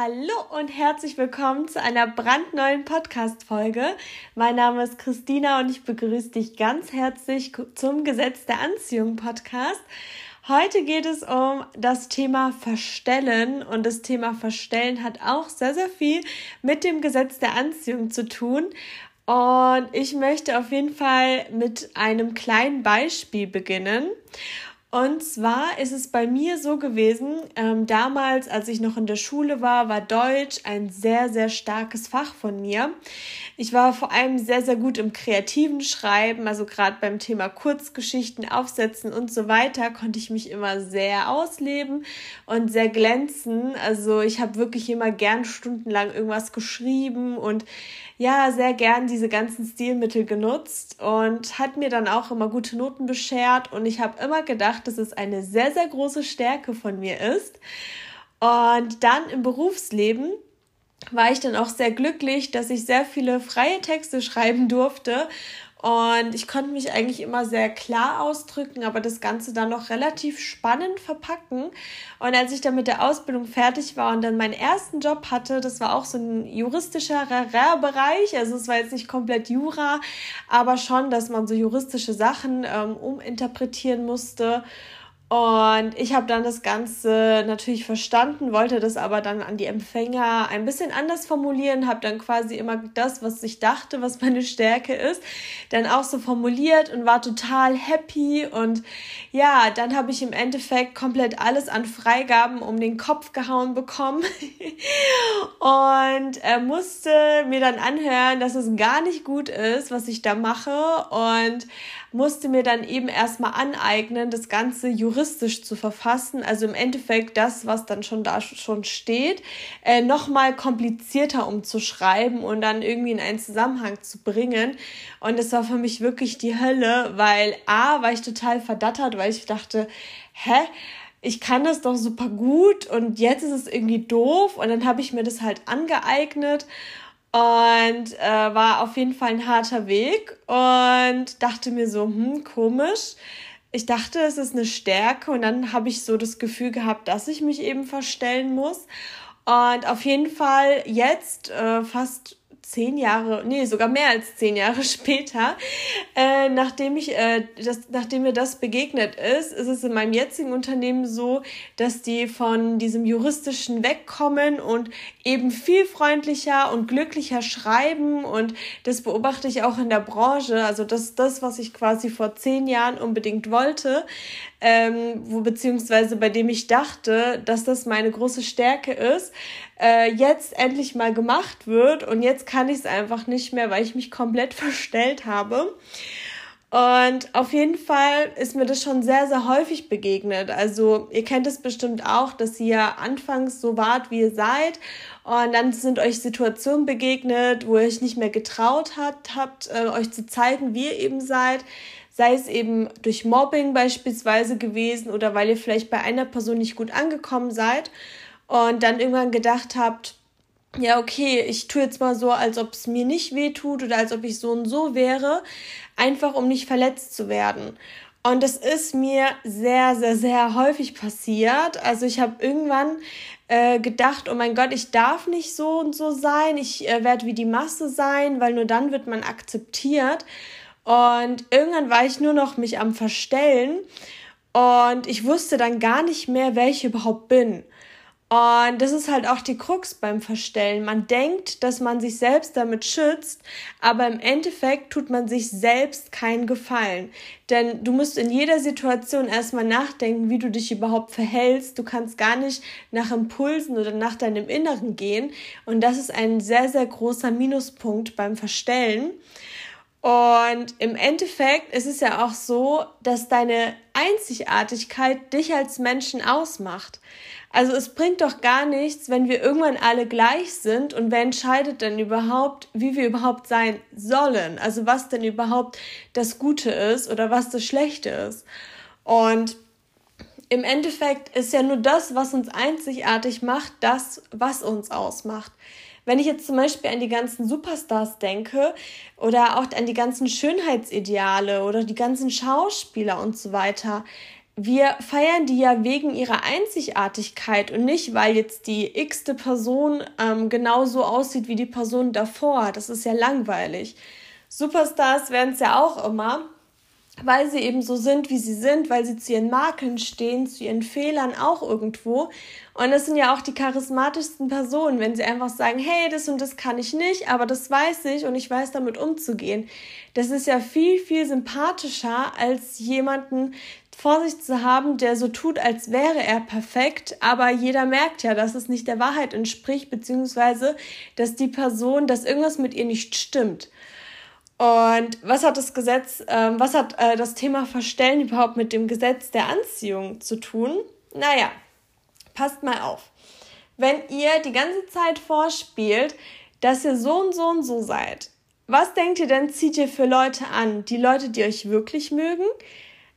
Hallo und herzlich willkommen zu einer brandneuen Podcast-Folge. Mein Name ist Christina und ich begrüße dich ganz herzlich zum Gesetz der Anziehung Podcast. Heute geht es um das Thema Verstellen und das Thema Verstellen hat auch sehr, sehr viel mit dem Gesetz der Anziehung zu tun. Und ich möchte auf jeden Fall mit einem kleinen Beispiel beginnen. Und zwar ist es bei mir so gewesen, ähm, damals, als ich noch in der Schule war, war Deutsch ein sehr, sehr starkes Fach von mir. Ich war vor allem sehr, sehr gut im kreativen Schreiben, also gerade beim Thema Kurzgeschichten, Aufsetzen und so weiter, konnte ich mich immer sehr ausleben und sehr glänzen. Also ich habe wirklich immer gern stundenlang irgendwas geschrieben und ja sehr gern diese ganzen Stilmittel genutzt und hat mir dann auch immer gute Noten beschert und ich habe immer gedacht, dass es eine sehr, sehr große Stärke von mir ist. Und dann im Berufsleben war ich dann auch sehr glücklich, dass ich sehr viele freie Texte schreiben durfte und ich konnte mich eigentlich immer sehr klar ausdrücken, aber das Ganze dann noch relativ spannend verpacken. Und als ich dann mit der Ausbildung fertig war und dann meinen ersten Job hatte, das war auch so ein juristischer Bereich. Also es war jetzt nicht komplett Jura, aber schon, dass man so juristische Sachen ähm, uminterpretieren musste. Und ich habe dann das Ganze natürlich verstanden, wollte das aber dann an die Empfänger ein bisschen anders formulieren, habe dann quasi immer das, was ich dachte, was meine Stärke ist, dann auch so formuliert und war total happy. Und ja, dann habe ich im Endeffekt komplett alles an Freigaben um den Kopf gehauen bekommen und äh, musste mir dann anhören, dass es gar nicht gut ist, was ich da mache und musste mir dann eben erstmal aneignen, das Ganze juristisch zu verfassen. Also im Endeffekt das, was dann schon da schon steht, äh, nochmal komplizierter umzuschreiben und dann irgendwie in einen Zusammenhang zu bringen. Und es war für mich wirklich die Hölle, weil A, war ich total verdattert, weil ich dachte, hä? ich kann das doch super gut und jetzt ist es irgendwie doof und dann habe ich mir das halt angeeignet und äh, war auf jeden Fall ein harter Weg und dachte mir so, hm, komisch. Ich dachte, es ist eine Stärke und dann habe ich so das Gefühl gehabt, dass ich mich eben verstellen muss. Und auf jeden Fall jetzt, äh, fast zehn Jahre, nee, sogar mehr als zehn Jahre später, äh, nachdem ich, äh, das, nachdem mir das begegnet ist, ist es in meinem jetzigen Unternehmen so, dass die von diesem juristischen wegkommen und eben viel freundlicher und glücklicher schreiben und das beobachte ich auch in der Branche. Also das ist das, was ich quasi vor zehn Jahren unbedingt wollte, ähm, wo beziehungsweise bei dem ich dachte, dass das meine große Stärke ist, äh, jetzt endlich mal gemacht wird und jetzt kann ich es einfach nicht mehr, weil ich mich komplett verstellt habe. Und auf jeden Fall ist mir das schon sehr, sehr häufig begegnet. Also ihr kennt es bestimmt auch, dass ihr anfangs so wart, wie ihr seid. Und dann sind euch Situationen begegnet, wo ihr euch nicht mehr getraut habt, habt äh, euch zu zeigen, wie ihr eben seid sei es eben durch Mobbing beispielsweise gewesen oder weil ihr vielleicht bei einer Person nicht gut angekommen seid und dann irgendwann gedacht habt, ja, okay, ich tue jetzt mal so, als ob es mir nicht weh tut oder als ob ich so und so wäre, einfach um nicht verletzt zu werden. Und das ist mir sehr, sehr, sehr häufig passiert. Also ich habe irgendwann äh, gedacht, oh mein Gott, ich darf nicht so und so sein, ich äh, werde wie die Masse sein, weil nur dann wird man akzeptiert. Und irgendwann war ich nur noch mich am Verstellen und ich wusste dann gar nicht mehr, wer ich überhaupt bin. Und das ist halt auch die Krux beim Verstellen. Man denkt, dass man sich selbst damit schützt, aber im Endeffekt tut man sich selbst keinen Gefallen. Denn du musst in jeder Situation erstmal nachdenken, wie du dich überhaupt verhältst. Du kannst gar nicht nach Impulsen oder nach deinem Inneren gehen. Und das ist ein sehr, sehr großer Minuspunkt beim Verstellen. Und im Endeffekt ist es ja auch so, dass deine Einzigartigkeit dich als Menschen ausmacht. Also es bringt doch gar nichts, wenn wir irgendwann alle gleich sind und wer entscheidet denn überhaupt, wie wir überhaupt sein sollen? Also was denn überhaupt das Gute ist oder was das Schlechte ist. Und im Endeffekt ist ja nur das, was uns einzigartig macht, das, was uns ausmacht. Wenn ich jetzt zum Beispiel an die ganzen Superstars denke oder auch an die ganzen Schönheitsideale oder die ganzen Schauspieler und so weiter, wir feiern die ja wegen ihrer Einzigartigkeit und nicht, weil jetzt die x-te Person ähm, genauso aussieht wie die Person davor. Das ist ja langweilig. Superstars werden es ja auch immer, weil sie eben so sind, wie sie sind, weil sie zu ihren Makeln stehen, zu ihren Fehlern auch irgendwo. Und das sind ja auch die charismatischsten Personen, wenn sie einfach sagen, hey, das und das kann ich nicht, aber das weiß ich und ich weiß damit umzugehen. Das ist ja viel, viel sympathischer als jemanden, vor sich zu haben, der so tut, als wäre er perfekt, aber jeder merkt ja, dass es nicht der Wahrheit entspricht, beziehungsweise, dass die Person, dass irgendwas mit ihr nicht stimmt. Und was hat das Gesetz, ähm, was hat äh, das Thema Verstellen überhaupt mit dem Gesetz der Anziehung zu tun? Naja, passt mal auf. Wenn ihr die ganze Zeit vorspielt, dass ihr so und so und so seid, was denkt ihr denn, zieht ihr für Leute an? Die Leute, die euch wirklich mögen?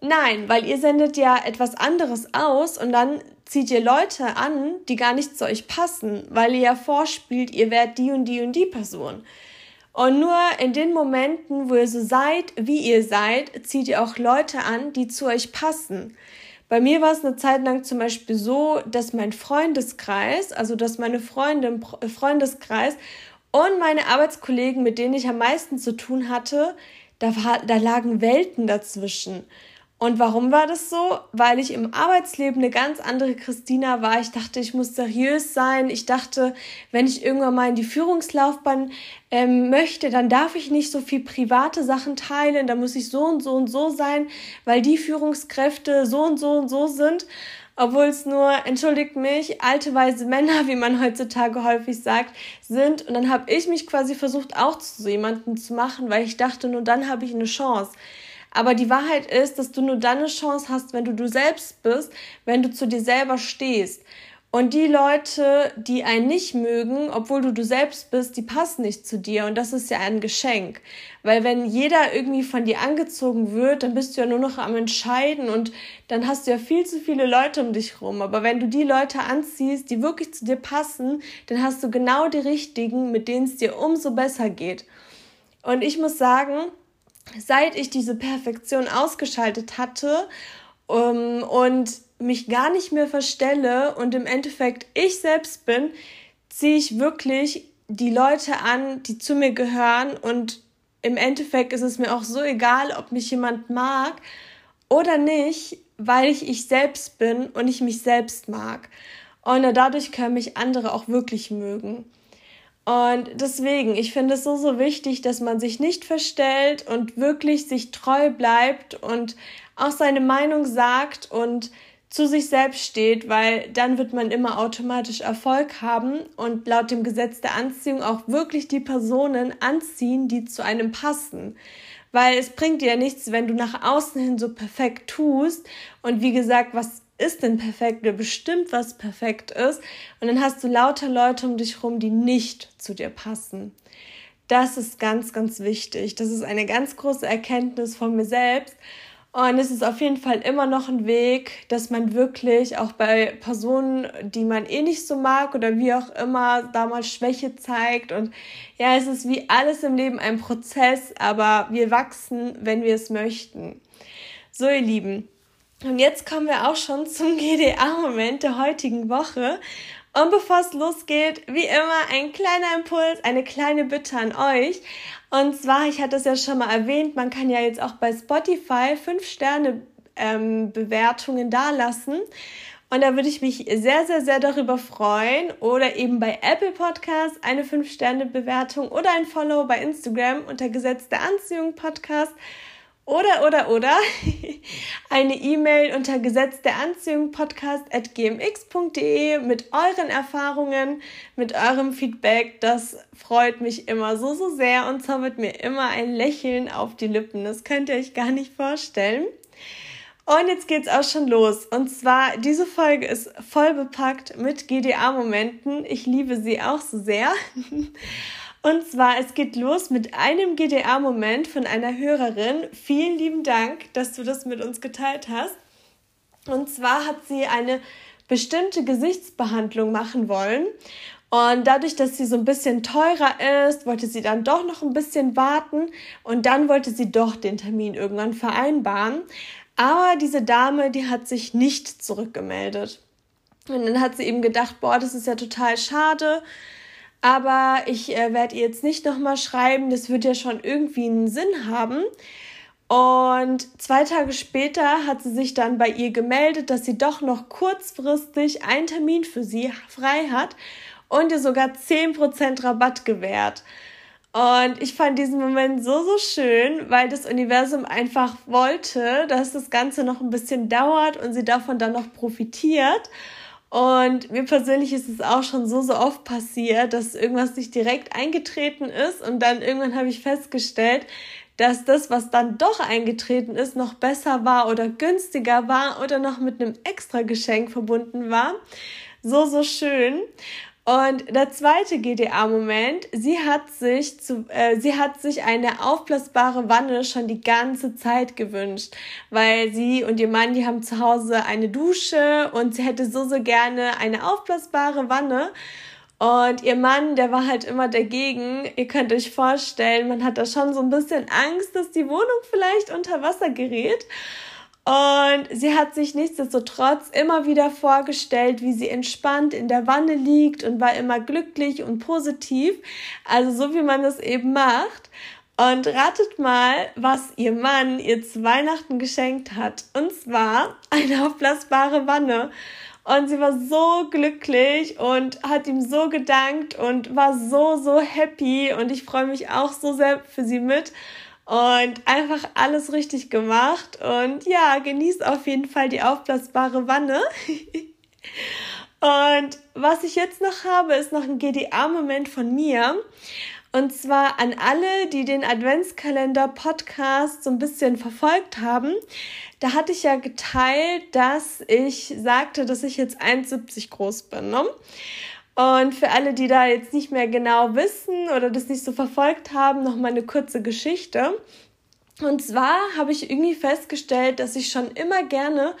Nein, weil ihr sendet ja etwas anderes aus und dann zieht ihr Leute an, die gar nicht zu euch passen, weil ihr ja vorspielt, ihr werdet die und die und die Person. Und nur in den Momenten, wo ihr so seid, wie ihr seid, zieht ihr auch Leute an, die zu euch passen. Bei mir war es eine Zeit lang zum Beispiel so, dass mein Freundeskreis, also dass meine Freunde im äh, Freundeskreis und meine Arbeitskollegen, mit denen ich am meisten zu tun hatte, da, war, da lagen Welten dazwischen. Und warum war das so? Weil ich im Arbeitsleben eine ganz andere Christina war. Ich dachte, ich muss seriös sein. Ich dachte, wenn ich irgendwann mal in die Führungslaufbahn ähm, möchte, dann darf ich nicht so viel private Sachen teilen. Da muss ich so und so und so sein, weil die Führungskräfte so und so und so sind. Obwohl es nur, entschuldigt mich, alte weise Männer, wie man heutzutage häufig sagt, sind. Und dann habe ich mich quasi versucht, auch zu so jemandem zu machen, weil ich dachte, nur dann habe ich eine Chance. Aber die Wahrheit ist, dass du nur dann eine Chance hast, wenn du du selbst bist, wenn du zu dir selber stehst. Und die Leute, die einen nicht mögen, obwohl du du selbst bist, die passen nicht zu dir. Und das ist ja ein Geschenk. Weil wenn jeder irgendwie von dir angezogen wird, dann bist du ja nur noch am Entscheiden und dann hast du ja viel zu viele Leute um dich rum. Aber wenn du die Leute anziehst, die wirklich zu dir passen, dann hast du genau die richtigen, mit denen es dir umso besser geht. Und ich muss sagen, seit ich diese Perfektion ausgeschaltet hatte um, und mich gar nicht mehr verstelle und im Endeffekt ich selbst bin, ziehe ich wirklich die Leute an, die zu mir gehören und im Endeffekt ist es mir auch so egal, ob mich jemand mag oder nicht, weil ich ich selbst bin und ich mich selbst mag. Und dadurch können mich andere auch wirklich mögen. Und deswegen, ich finde es so, so wichtig, dass man sich nicht verstellt und wirklich sich treu bleibt und auch seine Meinung sagt und zu sich selbst steht, weil dann wird man immer automatisch Erfolg haben und laut dem Gesetz der Anziehung auch wirklich die Personen anziehen, die zu einem passen. Weil es bringt dir ja nichts, wenn du nach außen hin so perfekt tust und wie gesagt, was ist denn perfekt oder bestimmt, was perfekt ist. Und dann hast du lauter Leute um dich rum, die nicht zu dir passen. Das ist ganz, ganz wichtig. Das ist eine ganz große Erkenntnis von mir selbst. Und es ist auf jeden Fall immer noch ein Weg, dass man wirklich auch bei Personen, die man eh nicht so mag oder wie auch immer, damals Schwäche zeigt. Und ja, es ist wie alles im Leben ein Prozess, aber wir wachsen, wenn wir es möchten. So, ihr Lieben, und jetzt kommen wir auch schon zum GDA-Moment der heutigen Woche. Und bevor es losgeht, wie immer ein kleiner Impuls, eine kleine Bitte an euch. Und zwar, ich hatte es ja schon mal erwähnt, man kann ja jetzt auch bei Spotify 5 Sterne ähm, Bewertungen dalassen. Und da würde ich mich sehr, sehr, sehr darüber freuen. Oder eben bei Apple Podcast eine 5-Sterne-Bewertung oder ein Follow bei Instagram unter Gesetz der Anziehung Podcast. Oder, oder, oder eine E-Mail unter Gesetz der Anziehung podcast at gmx.de mit euren Erfahrungen, mit eurem Feedback. Das freut mich immer so, so sehr und zaubert mir immer ein Lächeln auf die Lippen. Das könnt ihr euch gar nicht vorstellen. Und jetzt geht's auch schon los. Und zwar, diese Folge ist voll bepackt mit GDA-Momenten. Ich liebe sie auch so sehr. Und zwar, es geht los mit einem GDA-Moment von einer Hörerin. Vielen lieben Dank, dass du das mit uns geteilt hast. Und zwar hat sie eine bestimmte Gesichtsbehandlung machen wollen. Und dadurch, dass sie so ein bisschen teurer ist, wollte sie dann doch noch ein bisschen warten und dann wollte sie doch den Termin irgendwann vereinbaren. Aber diese Dame, die hat sich nicht zurückgemeldet. Und dann hat sie eben gedacht, boah, das ist ja total schade. Aber ich äh, werde ihr jetzt nicht nochmal schreiben, das wird ja schon irgendwie einen Sinn haben. Und zwei Tage später hat sie sich dann bei ihr gemeldet, dass sie doch noch kurzfristig einen Termin für sie frei hat und ihr sogar 10% Rabatt gewährt. Und ich fand diesen Moment so, so schön, weil das Universum einfach wollte, dass das Ganze noch ein bisschen dauert und sie davon dann noch profitiert. Und mir persönlich ist es auch schon so, so oft passiert, dass irgendwas nicht direkt eingetreten ist. Und dann irgendwann habe ich festgestellt, dass das, was dann doch eingetreten ist, noch besser war oder günstiger war oder noch mit einem extra Geschenk verbunden war. So, so schön. Und der zweite GDA-Moment, sie hat sich zu, äh, sie hat sich eine aufblasbare Wanne schon die ganze Zeit gewünscht, weil sie und ihr Mann, die haben zu Hause eine Dusche und sie hätte so, so gerne eine aufblasbare Wanne. Und ihr Mann, der war halt immer dagegen. Ihr könnt euch vorstellen, man hat da schon so ein bisschen Angst, dass die Wohnung vielleicht unter Wasser gerät. Und sie hat sich nichtsdestotrotz immer wieder vorgestellt, wie sie entspannt in der Wanne liegt und war immer glücklich und positiv. Also so wie man das eben macht. Und ratet mal, was ihr Mann ihr zu Weihnachten geschenkt hat. Und zwar eine aufblasbare Wanne. Und sie war so glücklich und hat ihm so gedankt und war so, so happy. Und ich freue mich auch so sehr für sie mit und einfach alles richtig gemacht. Und ja, genießt auf jeden Fall die aufblasbare Wanne. und was ich jetzt noch habe, ist noch ein GDA-Moment von mir. Und zwar an alle, die den Adventskalender-Podcast so ein bisschen verfolgt haben. Da hatte ich ja geteilt, dass ich sagte, dass ich jetzt 1,70 groß bin. Ne? Und für alle, die da jetzt nicht mehr genau wissen oder das nicht so verfolgt haben, noch mal eine kurze Geschichte. Und zwar habe ich irgendwie festgestellt, dass ich schon immer gerne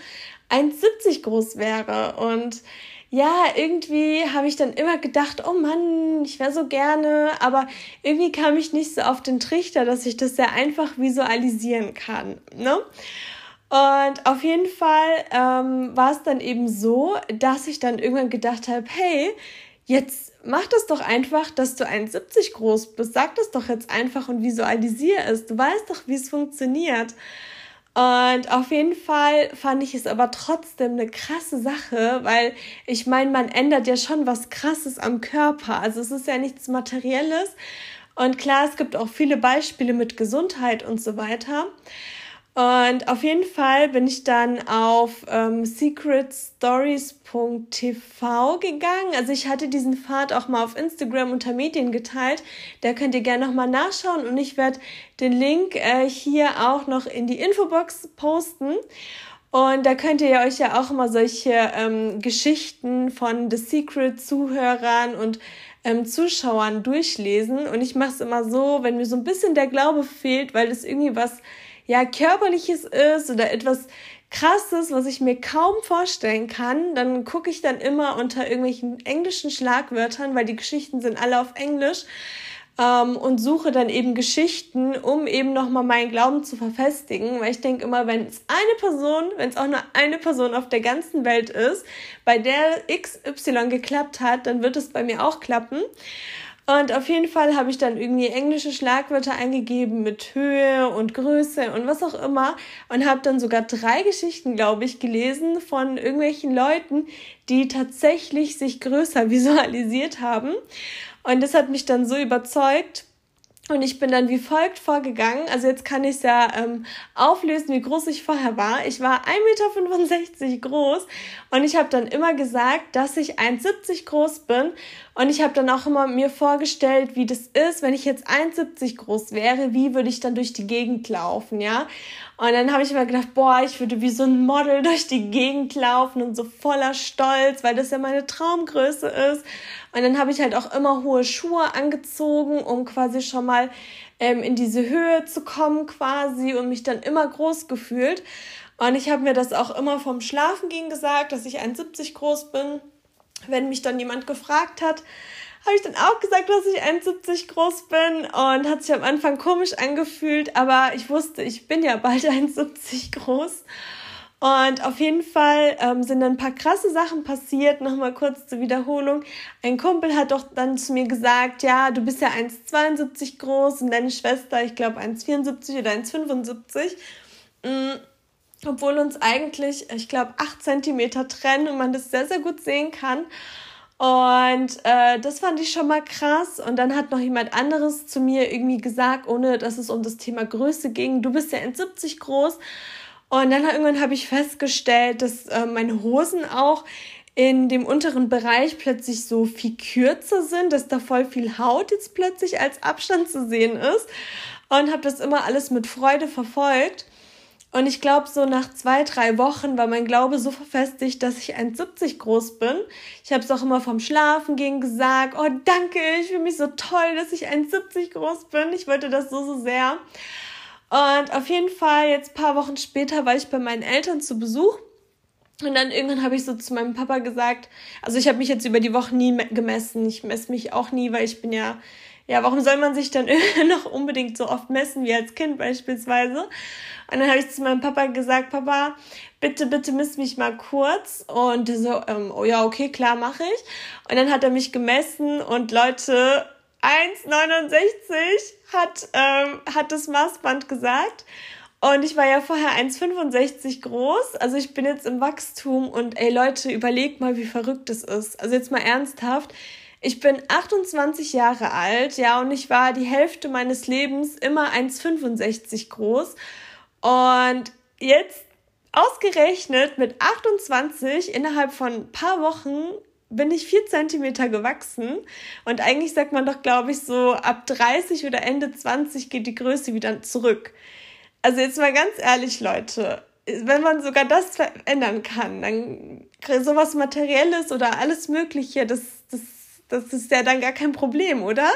1,70 groß wäre. Und ja, irgendwie habe ich dann immer gedacht, oh Mann, ich wäre so gerne, aber irgendwie kam ich nicht so auf den Trichter, dass ich das sehr einfach visualisieren kann. Ne? Und auf jeden Fall ähm, war es dann eben so, dass ich dann irgendwann gedacht habe, hey, Jetzt mach das doch einfach, dass du 1,70 groß bist. Sag das doch jetzt einfach und visualisier es. Du weißt doch, wie es funktioniert. Und auf jeden Fall fand ich es aber trotzdem eine krasse Sache, weil ich meine, man ändert ja schon was Krasses am Körper. Also es ist ja nichts Materielles. Und klar, es gibt auch viele Beispiele mit Gesundheit und so weiter. Und auf jeden Fall bin ich dann auf ähm, secretstories.tv gegangen. Also ich hatte diesen Pfad auch mal auf Instagram unter Medien geteilt. Da könnt ihr gerne nochmal nachschauen und ich werde den Link äh, hier auch noch in die Infobox posten. Und da könnt ihr euch ja auch immer solche ähm, Geschichten von The Secret Zuhörern und ähm, Zuschauern durchlesen. Und ich mache es immer so, wenn mir so ein bisschen der Glaube fehlt, weil das irgendwie was ja körperliches ist oder etwas krasses, was ich mir kaum vorstellen kann, dann gucke ich dann immer unter irgendwelchen englischen Schlagwörtern, weil die Geschichten sind alle auf Englisch ähm, und suche dann eben Geschichten, um eben nochmal meinen Glauben zu verfestigen, weil ich denke immer, wenn es eine Person, wenn es auch nur eine Person auf der ganzen Welt ist, bei der XY geklappt hat, dann wird es bei mir auch klappen. Und auf jeden Fall habe ich dann irgendwie englische Schlagwörter eingegeben mit Höhe und Größe und was auch immer und habe dann sogar drei Geschichten, glaube ich, gelesen von irgendwelchen Leuten, die tatsächlich sich größer visualisiert haben. Und das hat mich dann so überzeugt, und ich bin dann wie folgt vorgegangen. Also jetzt kann ich es ja ähm, auflösen, wie groß ich vorher war. Ich war 1,65 Meter groß und ich habe dann immer gesagt, dass ich 1,70 groß bin. Und ich habe dann auch immer mir vorgestellt, wie das ist, wenn ich jetzt 1,70 groß wäre, wie würde ich dann durch die Gegend laufen, ja? Und dann habe ich mir gedacht, boah, ich würde wie so ein Model durch die Gegend laufen und so voller Stolz, weil das ja meine Traumgröße ist. Und dann habe ich halt auch immer hohe Schuhe angezogen, um quasi schon mal ähm, in diese Höhe zu kommen quasi und mich dann immer groß gefühlt. Und ich habe mir das auch immer vom Schlafengehen gesagt, dass ich 1,70 groß bin. Wenn mich dann jemand gefragt hat, habe ich dann auch gesagt, dass ich 1,70 groß bin und hat sich am Anfang komisch angefühlt, aber ich wusste, ich bin ja bald 1,70 groß. Und auf jeden Fall ähm, sind dann ein paar krasse Sachen passiert. Nochmal kurz zur Wiederholung. Ein Kumpel hat doch dann zu mir gesagt, ja, du bist ja 1,72 groß und deine Schwester, ich glaube, 1,74 oder 1,75. Mhm. Obwohl uns eigentlich, ich glaube, 8 Zentimeter trennen und man das sehr, sehr gut sehen kann. Und äh, das fand ich schon mal krass. Und dann hat noch jemand anderes zu mir irgendwie gesagt, ohne dass es um das Thema Größe ging, du bist ja 1,70 groß. Und dann irgendwann habe ich festgestellt, dass äh, meine Hosen auch in dem unteren Bereich plötzlich so viel kürzer sind, dass da voll viel Haut jetzt plötzlich als Abstand zu sehen ist. Und habe das immer alles mit Freude verfolgt. Und ich glaube, so nach zwei, drei Wochen war mein Glaube so verfestigt, dass ich 1,70 groß bin. Ich habe es auch immer vom Schlafen gegen gesagt, oh danke, ich fühle mich so toll, dass ich 1,70 groß bin. Ich wollte das so, so sehr. Und auf jeden Fall, jetzt paar Wochen später war ich bei meinen Eltern zu Besuch. Und dann irgendwann habe ich so zu meinem Papa gesagt, also ich habe mich jetzt über die Woche nie gemessen. Ich messe mich auch nie, weil ich bin ja, ja, warum soll man sich dann noch unbedingt so oft messen wie als Kind beispielsweise? Und dann habe ich zu meinem Papa gesagt, Papa, bitte, bitte miss mich mal kurz. Und so, ähm, oh ja, okay, klar, mache ich. Und dann hat er mich gemessen und Leute, 1,69 hat, ähm, hat das Maßband gesagt. Und ich war ja vorher 1,65 groß. Also ich bin jetzt im Wachstum und ey Leute, überlegt mal, wie verrückt das ist. Also jetzt mal ernsthaft. Ich bin 28 Jahre alt, ja, und ich war die Hälfte meines Lebens immer 1,65 groß. Und jetzt ausgerechnet mit 28 innerhalb von ein paar Wochen bin ich vier Zentimeter gewachsen. Und eigentlich sagt man doch, glaube ich, so ab 30 oder Ende 20 geht die Größe wieder zurück. Also jetzt mal ganz ehrlich, Leute, wenn man sogar das verändern kann, dann sowas Materielles oder alles Mögliche, das, das, das ist ja dann gar kein Problem, oder?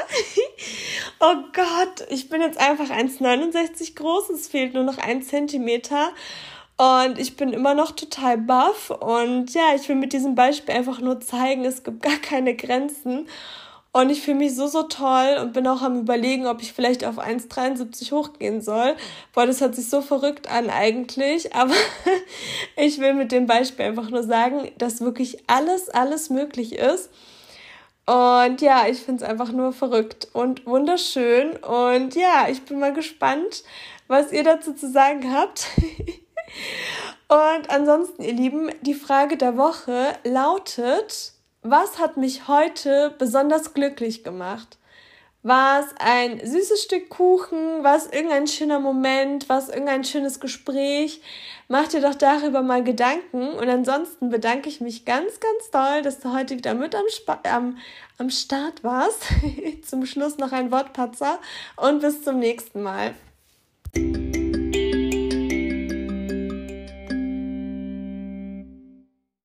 oh Gott, ich bin jetzt einfach 1,69 groß, es fehlt nur noch ein Zentimeter. Und ich bin immer noch total baff. Und ja, ich will mit diesem Beispiel einfach nur zeigen, es gibt gar keine Grenzen. Und ich fühle mich so, so toll und bin auch am Überlegen, ob ich vielleicht auf 1,73 hochgehen soll. Boah, das hört sich so verrückt an eigentlich. Aber ich will mit dem Beispiel einfach nur sagen, dass wirklich alles, alles möglich ist. Und ja, ich finde es einfach nur verrückt und wunderschön. Und ja, ich bin mal gespannt, was ihr dazu zu sagen habt. Und ansonsten, ihr Lieben, die Frage der Woche lautet, was hat mich heute besonders glücklich gemacht? War es ein süßes Stück Kuchen? War es irgendein schöner Moment? War es irgendein schönes Gespräch? Mach dir doch darüber mal Gedanken. Und ansonsten bedanke ich mich ganz, ganz doll, dass du heute wieder mit am, Sp am, am Start warst. zum Schluss noch ein Wortpatzer und bis zum nächsten Mal.